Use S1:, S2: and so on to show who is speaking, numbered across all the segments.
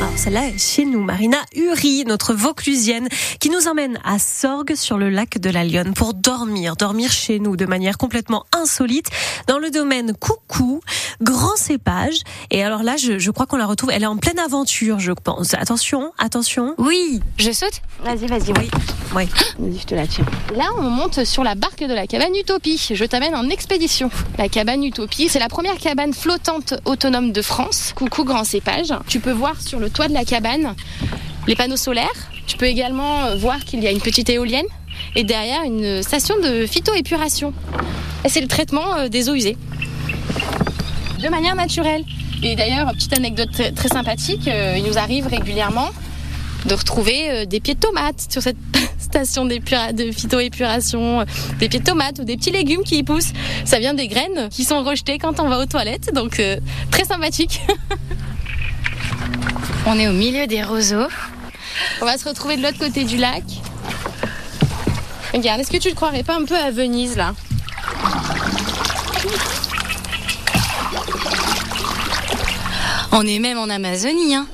S1: Alors celle-là est chez nous, Marina Uri, notre Vauclusienne, qui nous emmène à Sorgue sur le lac de la Lyonne pour dormir, dormir chez nous de manière complètement insolite dans le domaine Coucou, grand cépage. Et alors là, je, je crois qu'on la retrouve, elle est en pleine aventure, je pense. Attention, attention.
S2: Oui, je saute
S3: Vas-y, vas-y, oui.
S1: Oui.
S3: Vas-y, je te la tiens.
S2: Là, on monte sur la barque de la cabane Utopie. Je t'amène en expédition. La cabane Utopie, c'est la première cabane flottante autonome de France. Coucou grand cépage. Tu peux voir sur le toit de la cabane les panneaux solaires. Tu peux également voir qu'il y a une petite éolienne et derrière une station de phytoépuration. Et c'est le traitement euh, des eaux usées. De manière naturelle. Et d'ailleurs, petite anecdote très, très sympathique, euh, il nous arrive régulièrement de retrouver euh, des pieds de tomates sur cette station de phytoépuration, des pieds de tomates ou des petits légumes qui y poussent. Ça vient des graines qui sont rejetées quand on va aux toilettes, donc euh, très sympathique.
S3: On est au milieu des roseaux.
S2: On va se retrouver de l'autre côté du lac. Regarde, est-ce que tu te croirais pas un peu à Venise là?
S3: On est même en Amazonie. Hein.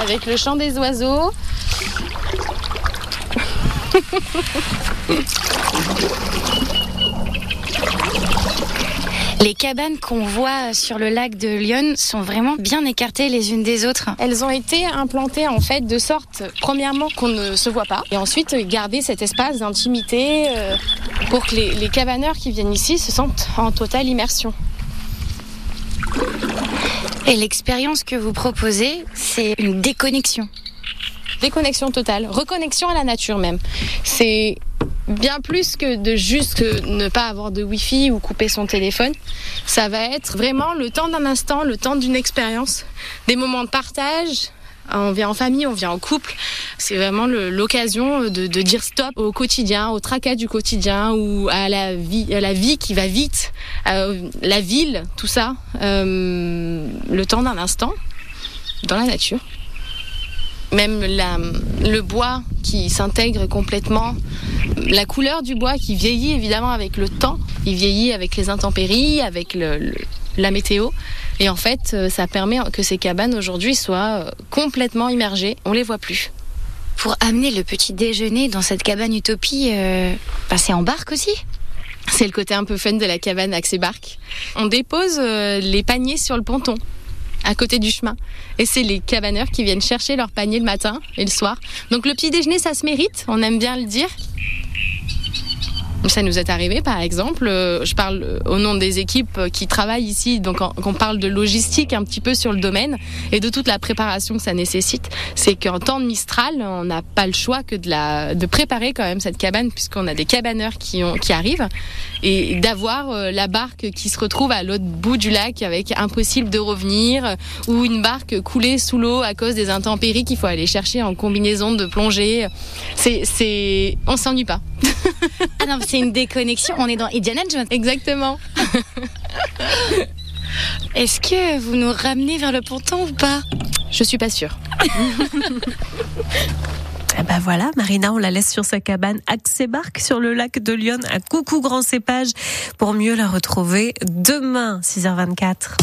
S2: Avec le chant des oiseaux.
S3: Les cabanes qu'on voit sur le lac de Lyon sont vraiment bien écartées les unes des autres.
S2: Elles ont été implantées en fait de sorte, premièrement, qu'on ne se voit pas, et ensuite garder cet espace d'intimité euh, pour que les, les cabaneurs qui viennent ici se sentent en totale immersion.
S3: Et l'expérience que vous proposez, c'est une déconnexion.
S2: Déconnexion totale, reconnexion à la nature même. C'est bien plus que de juste ne pas avoir de wifi ou couper son téléphone. Ça va être vraiment le temps d'un instant, le temps d'une expérience, des moments de partage. On vient en famille, on vient en couple. C'est vraiment l'occasion de, dire stop au quotidien, au tracas du quotidien ou à la vie, à la vie qui va vite, euh, la ville, tout ça. Euh, le temps d'un instant dans la nature même la- le bois qui s'intègre complètement, la couleur du bois qui vieillit évidemment avec le temps, il vieillit avec les intempéries, avec le- le- la météo. Et en fait, euh, ça permet que ces cabanes aujourd'hui soient euh, complètement immergées. On les voit plus.
S3: Pour amener le petit déjeuner dans cette cabane utopie, euh, bah, c'est en barque aussi?
S2: C'est le côté un peu fun de la cabane Axe et Barque. On dépose euh, les paniers sur le ponton, à côté du chemin. Et c'est les cabaneurs qui viennent chercher leurs paniers le matin et le soir. Donc le petit déjeuner, ça se mérite, on aime bien le dire. Ça nous est arrivé, par exemple, euh, je parle euh, au nom des équipes euh, qui travaillent ici, donc qu'on parle de logistique un petit peu sur le domaine et de toute la préparation que ça nécessite. C'est qu'en temps de Mistral, on n'a pas le choix que de, la, de préparer quand même cette cabane, puisqu'on a des cabaneurs qui, ont, qui arrivent, et d'avoir la barque qui se retrouve à l'autre bout du lac avec impossible de revenir, ou une barque coulée sous l'eau à cause des intempéries qu'il faut aller chercher en combinaison de plongée. C'est, c'est, on s'ennuie pas.
S3: Ah non, c'est une déconnexion. On est dans Indiana Jones.
S2: Exactement.
S3: Est-ce que vous nous ramenez vers le ponton ou pas?
S2: Je suis pas sûre.
S1: Eh ben voilà, Marina, on la laisse sur sa cabane Axébarque sur le lac de Lyon à Coucou Grand Cépage pour mieux la retrouver demain, 6h24.